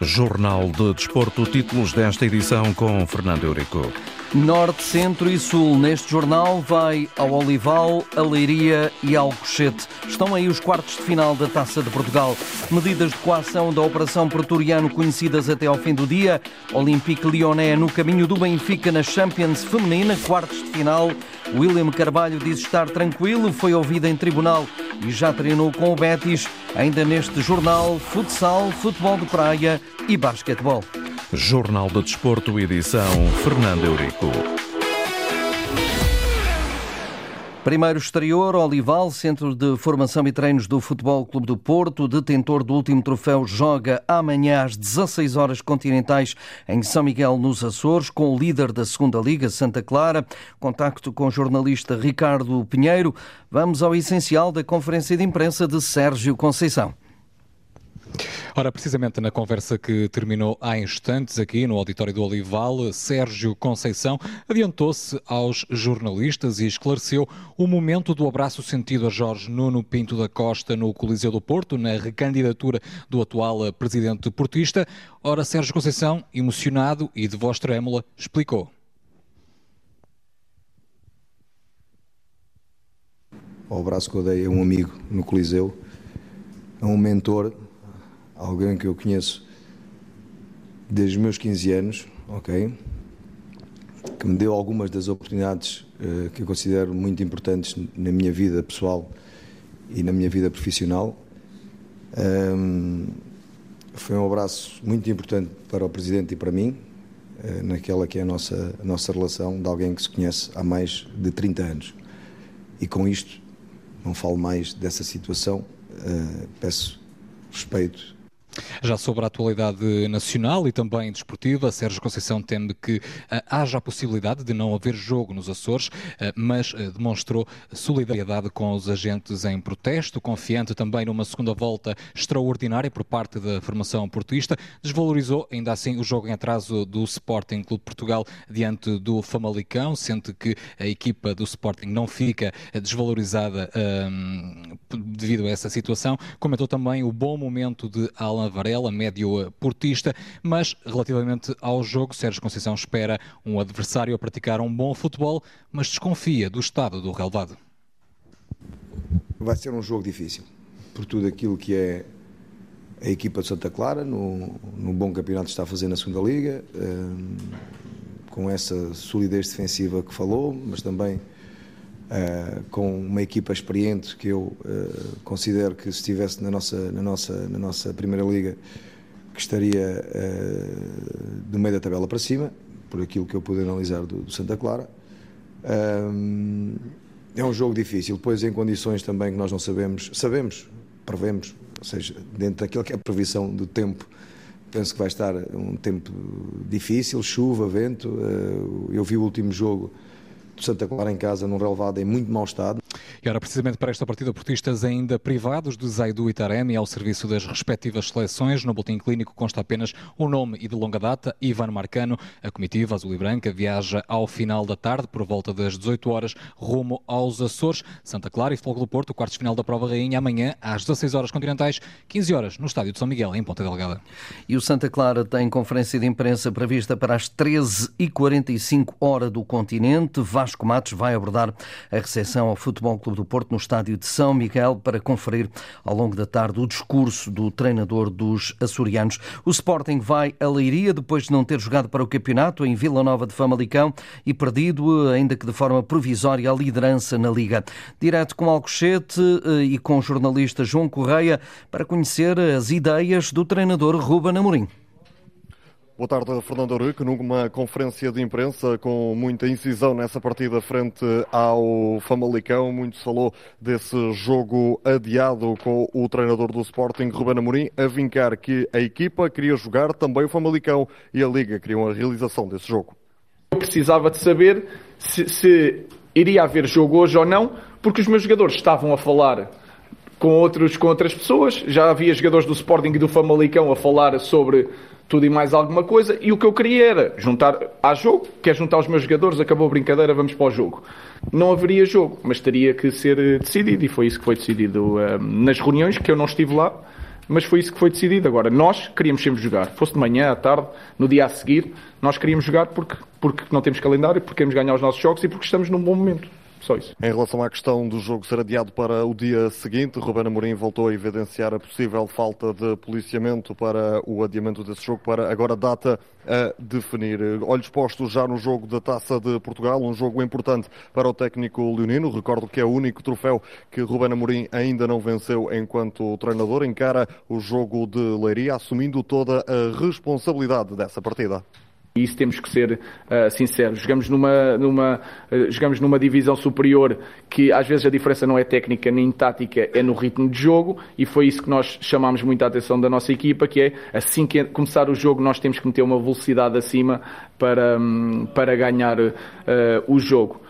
Jornal de Desporto, títulos desta edição com Fernando Eurico. Norte, Centro e Sul. Neste jornal vai ao Olival, a Leiria e ao Cochete. Estão aí os quartos de final da Taça de Portugal. Medidas de coação da Operação Pretoriano conhecidas até ao fim do dia. Olympique Lyonnais no caminho do Benfica na Champions Feminina, quartos de final. William Carvalho diz estar tranquilo, foi ouvido em tribunal e já treinou com o Betis. Ainda neste jornal, futsal, futebol de praia e basquetebol. Jornal de Desporto, edição Fernando Eurico. Primeiro exterior, Olival, Centro de Formação e Treinos do Futebol Clube do Porto, detentor do último troféu, joga amanhã às 16 horas continentais em São Miguel, nos Açores, com o líder da Segunda Liga, Santa Clara. Contacto com o jornalista Ricardo Pinheiro. Vamos ao essencial da conferência de imprensa de Sérgio Conceição. Ora, precisamente na conversa que terminou há instantes aqui no auditório do Olival, Sérgio Conceição adiantou-se aos jornalistas e esclareceu o momento do abraço sentido a Jorge Nuno Pinto da Costa no Coliseu do Porto, na recandidatura do atual presidente portista. Ora, Sérgio Conceição, emocionado e de voz trêmula, explicou. O abraço que eu dei a um amigo no Coliseu, a um mentor alguém que eu conheço desde os meus 15 anos, ok? Que me deu algumas das oportunidades uh, que eu considero muito importantes na minha vida pessoal e na minha vida profissional. Um, foi um abraço muito importante para o Presidente e para mim, uh, naquela que é a nossa, a nossa relação de alguém que se conhece há mais de 30 anos. E com isto, não falo mais dessa situação, uh, peço respeito já sobre a atualidade nacional e também desportiva, Sérgio Conceição teme que uh, haja a possibilidade de não haver jogo nos Açores, uh, mas uh, demonstrou solidariedade com os agentes em protesto, confiante também numa segunda volta extraordinária por parte da formação portuísta, desvalorizou ainda assim o jogo em atraso do Sporting Clube Portugal diante do Famalicão, sente que a equipa do Sporting não fica desvalorizada devido a essa situação. Comentou também o bom momento de Alan Varela, médio portista, mas relativamente ao jogo, Sérgio Conceição espera um adversário a praticar um bom futebol, mas desconfia do estado do relevado. Vai ser um jogo difícil, por tudo aquilo que é a equipa de Santa Clara, no, no bom campeonato que está a fazer na segunda Liga, um, com essa solidez defensiva que falou, mas também Uh, com uma equipa experiente que eu uh, considero que se estivesse na nossa, na nossa, na nossa Primeira Liga que estaria uh, do meio da tabela para cima, por aquilo que eu pude analisar do, do Santa Clara. é um jogo difícil, depois em condições também que nós não sabemos, sabemos, prevemos, ou seja, dentro daquilo que é a previsão do tempo, penso que vai estar um tempo difícil, chuva, vento. eu vi o último jogo Santa Clara em casa, num relevado em muito mau estado. E ora, precisamente para esta partida, portistas ainda privados de Zaidu e Taremi ao serviço das respectivas seleções. No boletim clínico consta apenas o nome e de longa data, Ivan Marcano. A comitiva azul e branca viaja ao final da tarde, por volta das 18 horas, rumo aos Açores. Santa Clara e Fogo do Porto, quartos final da Prova Rainha, amanhã às 16 horas continentais, 15 horas, no Estádio de São Miguel, em Ponta Delgada. E o Santa Clara tem conferência de imprensa prevista para as 13h45 hora do continente. Vasco Matos vai abordar a recepção ao Futebol Clube do Porto no estádio de São Miguel para conferir ao longo da tarde o discurso do treinador dos açorianos. O Sporting vai a Leiria depois de não ter jogado para o campeonato em Vila Nova de Famalicão e perdido, ainda que de forma provisória, a liderança na Liga. Direto com Alcochete eh, e com o jornalista João Correia para conhecer as ideias do treinador Ruben Amorim. Boa tarde, Fernando Aurico, numa conferência de imprensa com muita incisão nessa partida frente ao Famalicão. Muito se falou desse jogo adiado com o treinador do Sporting, Ruben Amorim, a vincar que a equipa queria jogar também o Famalicão e a Liga queriam a realização desse jogo. Eu precisava de saber se, se iria haver jogo hoje ou não, porque os meus jogadores estavam a falar com, outros, com outras pessoas. Já havia jogadores do Sporting e do Famalicão a falar sobre tudo e mais alguma coisa, e o que eu queria era juntar a jogo, quer juntar os meus jogadores, acabou a brincadeira, vamos para o jogo. Não haveria jogo, mas teria que ser eh, decidido, e foi isso que foi decidido uh, nas reuniões, que eu não estive lá, mas foi isso que foi decidido. Agora, nós queríamos sempre jogar, fosse de manhã, à tarde, no dia a seguir, nós queríamos jogar porque, porque não temos calendário, porque queremos ganhar os nossos jogos e porque estamos num bom momento. Só isso. Em relação à questão do jogo ser adiado para o dia seguinte, Ruben Amorim voltou a evidenciar a possível falta de policiamento para o adiamento desse jogo para agora data a definir. Olhos postos já no jogo da Taça de Portugal, um jogo importante para o técnico leonino. Recordo que é o único troféu que Ruben Amorim ainda não venceu enquanto treinador. Encara o jogo de Leiria, assumindo toda a responsabilidade dessa partida. E isso temos que ser uh, sinceros. Jogamos numa, numa, uh, jogamos numa divisão superior que às vezes a diferença não é técnica nem tática, é no ritmo de jogo e foi isso que nós chamámos muita atenção da nossa equipa, que é assim que começar o jogo nós temos que meter uma velocidade acima para, um, para ganhar uh, o jogo.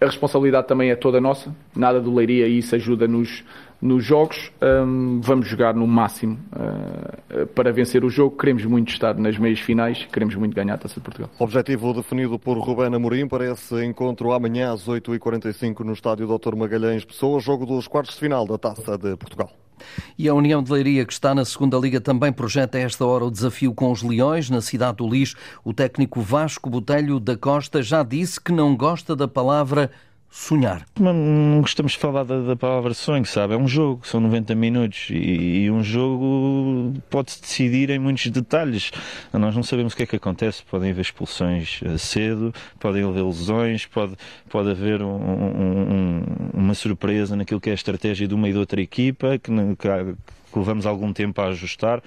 a responsabilidade também é toda nossa, nada do Leiria e isso ajuda-nos nos jogos. Um, vamos jogar no máximo uh, para vencer o jogo. Queremos muito estar nas meias finais, queremos muito ganhar a Taça de Portugal. Objetivo definido por Rubén Amorim para esse encontro amanhã às 8h45 no estádio Dr. Magalhães Pessoa, jogo dos quartos de final da Taça de Portugal. E a União de Leiria, que está na segunda Liga, também projeta a esta hora o desafio com os Leões, na cidade do Lis. O técnico Vasco Botelho da Costa já disse que não gosta da palavra sonhar. Não gostamos de falar da, da, palavra sonho, sabe? É um jogo, são 90 minutos e, e um jogo pode-se decidir em muitos detalhes. Nós não sabemos o que é que acontece. Podem haver expulsões eh, cedo, podem haver lesões, pode, pode haver um, um, uma surpresa naquilo que é a estratégia de uma e de outra equipa que, que, que levamos algum tempo a ajustar.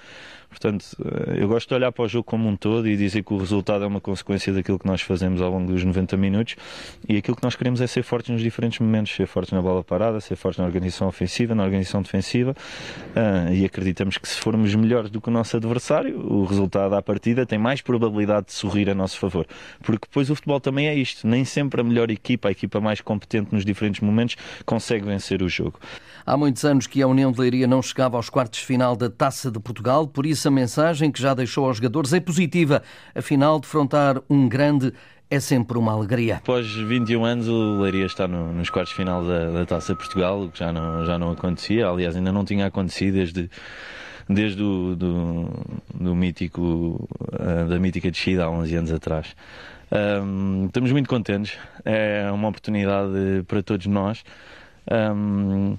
Portanto, eh, eu gosto de olhar para o jogo como um todo e dizer que o resultado é uma consequência daquilo que nós fazemos ao longo dos 90 minutos e aquilo que nós queremos é ser fortes nos diferentes momentos, ser fortes na bola parada, ser fortes na organização ofensiva, na organização defensiva uh, e acreditamos que se formos melhores do que o nosso adversário, o resultado à partida tem mais probabilidade de sorrir a nosso favor. Porque depois o futebol também é isto, nem sempre a melhor equipa, a equipa mais competente nos diferentes momentos, consegue vencer o jogo. Há muitos anos que a União de Leiria não chegava aos quartos final da Taça de Portugal, por isso a mensagem que já deixou aos jogadores é positiva. Afinal, defrontar um grande é sempre uma alegria. Após 21 anos, o Leiria está no, nos quartos final da, da Taça de Portugal, o que já não, já não acontecia. Aliás, ainda não tinha acontecido desde desde o do, do mítico, eh, da mítica descida há 11 anos atrás. Um, estamos muito contentes, é uma oportunidade para todos nós. Um,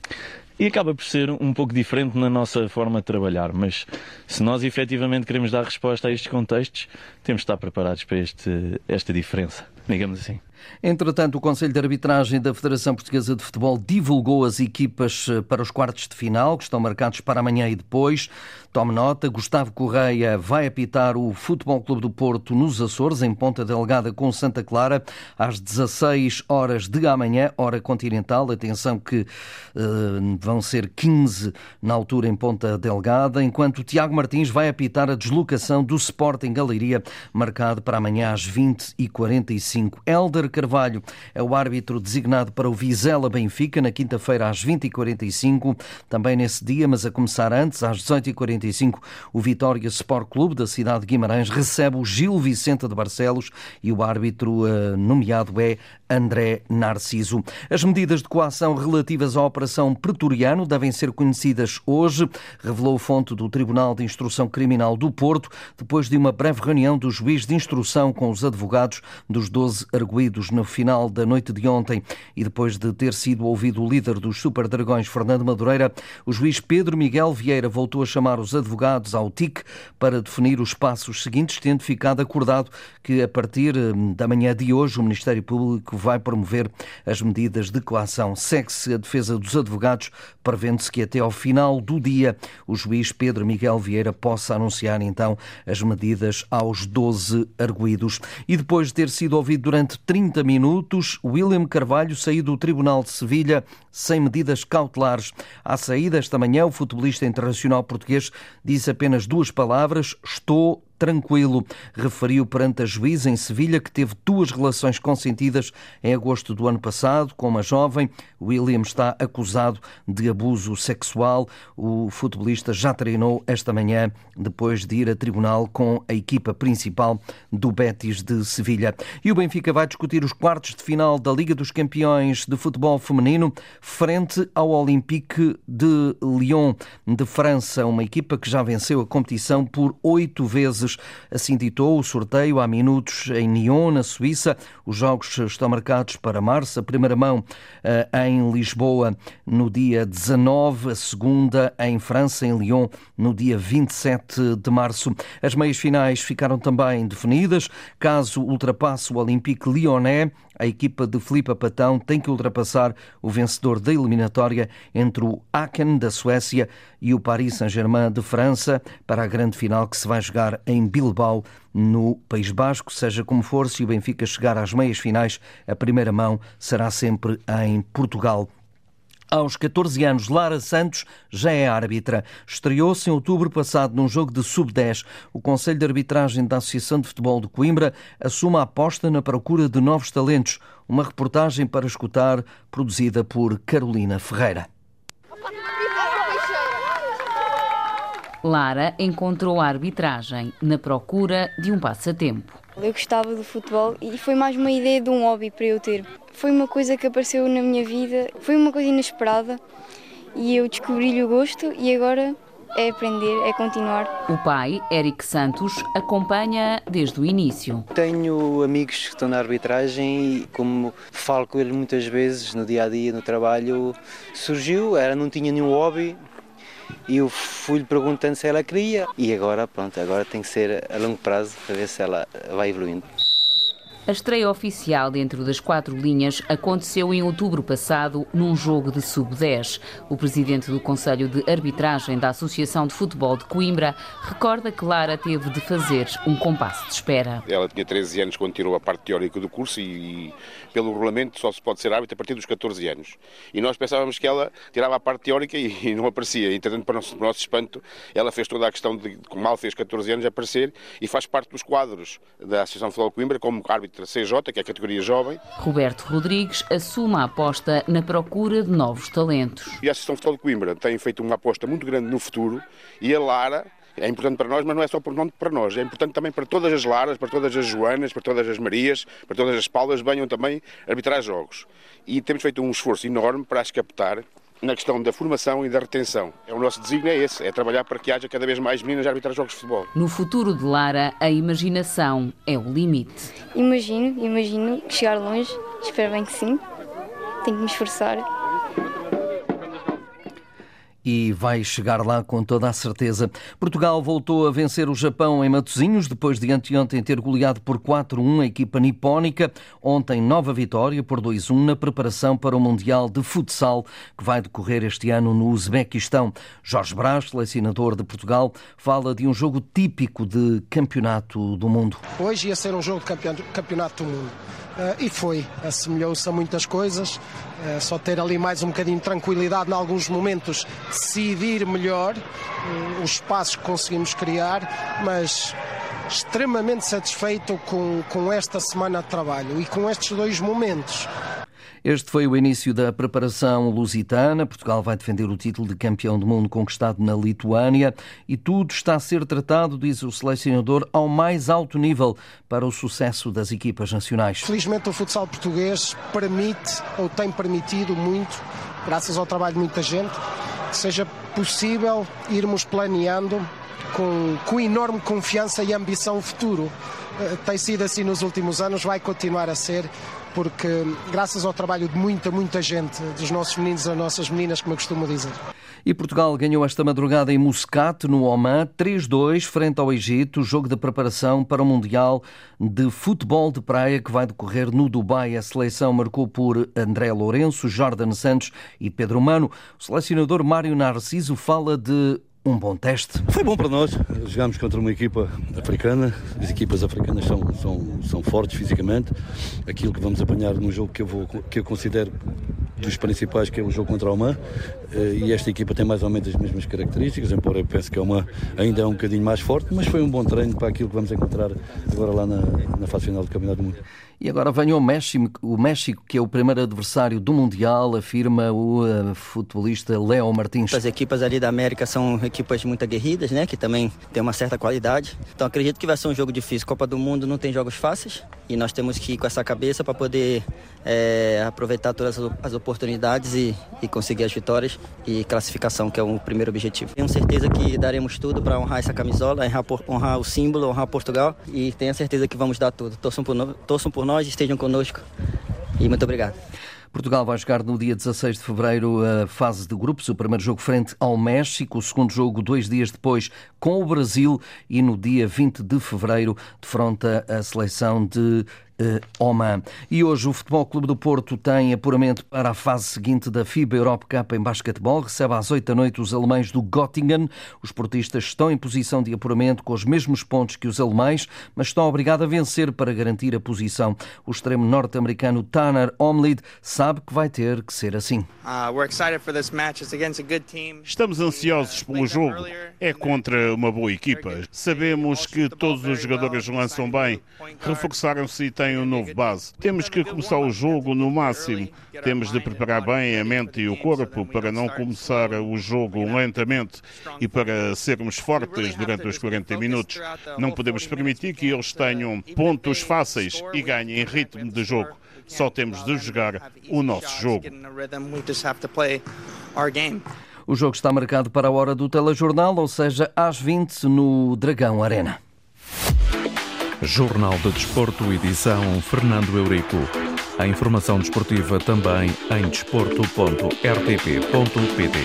e acaba por ser um pouco diferente na nossa forma de trabalhar, mas se nós efetivamente queremos dar resposta a estes contextos, temos de estar preparados para este, esta diferença, digamos assim. Entretanto, o Conselho de Arbitragem da Federação Portuguesa de Futebol divulgou as equipas eh, para os quartos de final, que estão marcados para amanhã e depois. Tome nota, Gustavo Correia vai apitar o Futebol Clube do Porto nos Açores, em Ponta Delgada com Santa Clara, às 16 horas de amanhã, hora continental. Atenção que uh, vão ser 15 na altura em Ponta Delgada, enquanto Tiago Martins vai apitar a deslocação do Sporting Galeria, marcado para amanhã às 20h45. Elder Carvalho é o árbitro designado para o Vizela Benfica na quinta-feira às 20h45. Também nesse dia, mas a começar antes, às 18h45, o Vitória Sport Clube da cidade de Guimarães recebe o Gil Vicente de Barcelos e o árbitro uh, nomeado é André Narciso. As medidas de coação relativas à Operação Pretoriano devem ser conhecidas hoje, revelou fonte do Tribunal de Instrução Criminal do Porto, depois de uma breve reunião do juiz de instrução com os advogados dos 12 arguídos no final da noite de ontem e depois de ter sido ouvido o líder dos Super Dragões, Fernando Madureira, o juiz Pedro Miguel Vieira voltou a chamar os advogados ao TIC para definir os passos seguintes, tendo ficado acordado que a partir hum, da manhã de hoje o Ministério Público vai promover as medidas de coação. Segue-se a defesa dos advogados, prevendo-se que até ao final do dia o juiz Pedro Miguel Vieira possa anunciar então as medidas aos 12 arguídos. E depois de ter sido ouvido durante 30 minutos, William Carvalho saiu do Tribunal de Sevilha sem medidas cautelares. À saída esta manhã, o futebolista internacional português disse apenas duas palavras: estou tranquilo, referiu perante a juíza em Sevilha que teve duas relações consentidas em agosto do ano passado com uma jovem. William está acusado de abuso sexual. O futebolista já treinou esta manhã depois de ir a tribunal com a equipa principal do Betis de Sevilha. E o Benfica vai discutir os quartos de final da Liga dos Campeões de Futebol Feminino frente ao Olympique de Lyon de França, uma equipa que já venceu a competição por oito vezes. Assim ditou o sorteio há minutos em Lyon, na Suíça. Os jogos estão marcados para março, a primeira mão eh, em Lisboa no dia 19, a segunda em França, em Lyon, no dia 27 de março. As meias finais ficaram também definidas. Caso ultrapasse o Olympique Lyonnais, a equipa de Filipe Patão tem que ultrapassar o vencedor da eliminatória entre o Aachen da Suécia e o Paris Saint-Germain de França para a grande final que se vai jogar em Bilbao, no País Basco. Seja como for, se o Benfica chegar às meias finais, a primeira mão será sempre em Portugal. Aos 14 anos, Lara Santos já é árbitra. Estreou-se em outubro passado num jogo de sub-10. O Conselho de Arbitragem da Associação de Futebol de Coimbra assume a aposta na procura de novos talentos. Uma reportagem para escutar, produzida por Carolina Ferreira. Lara encontrou a arbitragem na procura de um passatempo. Eu gostava do futebol e foi mais uma ideia de um hobby para eu ter. Foi uma coisa que apareceu na minha vida, foi uma coisa inesperada e eu descobri-lhe o gosto e agora é aprender, é continuar. O pai, Eric Santos, acompanha desde o início. Tenho amigos que estão na arbitragem e, como falo com eles muitas vezes no dia a dia, no trabalho, surgiu, era, não tinha nenhum hobby, e eu fui-lhe perguntando se ela queria e agora pronto, agora tem que ser a longo prazo para ver se ela vai evoluindo. A estreia oficial dentro das quatro linhas aconteceu em outubro passado num jogo de sub-10. O presidente do Conselho de Arbitragem da Associação de Futebol de Coimbra recorda que Lara teve de fazer um compasso de espera. Ela tinha 13 anos quando tirou a parte teórica do curso e, e pelo regulamento só se pode ser árbitro a partir dos 14 anos. E nós pensávamos que ela tirava a parte teórica e, e não aparecia. Entretanto, para o, nosso, nosso espanto, ela fez toda a questão de, como mal fez 14 anos, aparecer e faz parte dos quadros da Associação de Futebol de Coimbra como árbitro CJ, que é a categoria jovem. Roberto Rodrigues assume a aposta na procura de novos talentos. E a Associação Futebol de Coimbra tem feito uma aposta muito grande no futuro e a Lara é importante para nós, mas não é só importante para nós, é importante também para todas as Laras, para todas as Joanas, para todas as Marias, para todas as Paulas, venham também arbitrar jogos. E temos feito um esforço enorme para as captar na questão da formação e da retenção. É o nosso desígnio é esse, é trabalhar para que haja cada vez mais meninas a arbitrar jogos de futebol. No futuro de Lara, a imaginação é o limite. Imagino, imagino chegar longe, espero bem que sim. Tenho que me esforçar e vai chegar lá com toda a certeza. Portugal voltou a vencer o Japão em Matosinhos, depois de anteontem ter goleado por 4-1 a equipa nipónica. Ontem, nova vitória por 2-1 na preparação para o Mundial de Futsal, que vai decorrer este ano no Uzbequistão. Jorge Brás, selecionador de Portugal, fala de um jogo típico de campeonato do mundo. Hoje ia ser um jogo de campeonato do mundo. Uh, e foi, assemelhou-se a muitas coisas. Uh, só ter ali mais um bocadinho de tranquilidade em alguns momentos, decidir melhor uh, os espaços que conseguimos criar, mas extremamente satisfeito com, com esta semana de trabalho e com estes dois momentos. Este foi o início da preparação lusitana. Portugal vai defender o título de campeão do mundo conquistado na Lituânia e tudo está a ser tratado, diz o selecionador, ao mais alto nível para o sucesso das equipas nacionais. Felizmente o futsal português permite ou tem permitido muito, graças ao trabalho de muita gente, que seja possível irmos planeando com, com enorme confiança e ambição futuro. Eh, tem sido assim nos últimos anos, vai continuar a ser porque graças ao trabalho de muita, muita gente, dos nossos meninos e das nossas meninas, como eu costumo dizer. E Portugal ganhou esta madrugada em Muscat, no Oman, 3-2 frente ao Egito, jogo de preparação para o Mundial de Futebol de Praia que vai decorrer no Dubai. A seleção marcou por André Lourenço, Jordan Santos e Pedro Mano. O selecionador Mário Narciso fala de um bom teste. Foi bom para nós. Jogámos contra uma equipa africana. As equipas africanas são, são, são fortes fisicamente. Aquilo que vamos apanhar num jogo que eu, vou, que eu considero dos principais, que é o jogo contra o Oman, eh, e esta equipa tem mais ou menos as mesmas características, embora eu pense que a Oman ainda é um bocadinho mais forte, mas foi um bom treino para aquilo que vamos encontrar agora lá na, na fase final do Campeonato do Mundo. E agora vem o México, o México, que é o primeiro adversário do Mundial, afirma o uh, futebolista Léo Martins. As equipas ali da América são equipas muito aguerridas, né? Que também tem uma certa qualidade. Então acredito que vai ser um jogo difícil. Copa do Mundo não tem jogos fáceis e nós temos que ir com essa cabeça para poder é, aproveitar todas as oportunidades e, e, conseguir as vitórias e classificação, que é o primeiro objetivo. Tenho certeza que daremos tudo para honrar essa camisola, honrar, honrar, o símbolo, honrar Portugal e tenho certeza que vamos dar tudo. Torçam por, no, torçam por nós, estejam conosco e muito obrigado. Portugal vai jogar no dia 16 de fevereiro a fase de grupos, o primeiro jogo frente ao México, o segundo jogo dois dias depois com o Brasil e no dia 20 de fevereiro defronta a seleção de Oman. E hoje o Futebol Clube do Porto tem apuramento para a fase seguinte da FIBA Europe Cup em basquetebol. Recebe às 8 da noite os alemães do Göttingen. Os portistas estão em posição de apuramento com os mesmos pontos que os alemães, mas estão obrigados a vencer para garantir a posição. O extremo norte-americano Tanner Omlid sabe que vai ter que ser assim. Uh, Estamos ansiosos pelo jogo. É contra uma boa equipa. Sabemos que todos os jogadores lançam bem, reforçaram-se e têm tem um novo base. Temos que começar o jogo no máximo. Temos de preparar bem a mente e o corpo para não começar o jogo lentamente e para sermos fortes durante os 40 minutos. Não podemos permitir que eles tenham pontos fáceis e ganhem ritmo de jogo. Só temos de jogar o nosso jogo. O jogo está marcado para a hora do telejornal, ou seja, às 20 no Dragão Arena. Jornal de Desporto, edição Fernando Eurico. A informação desportiva também em desporto.rtp.pt.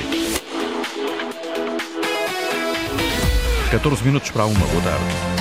14 minutos para uma boa tarde.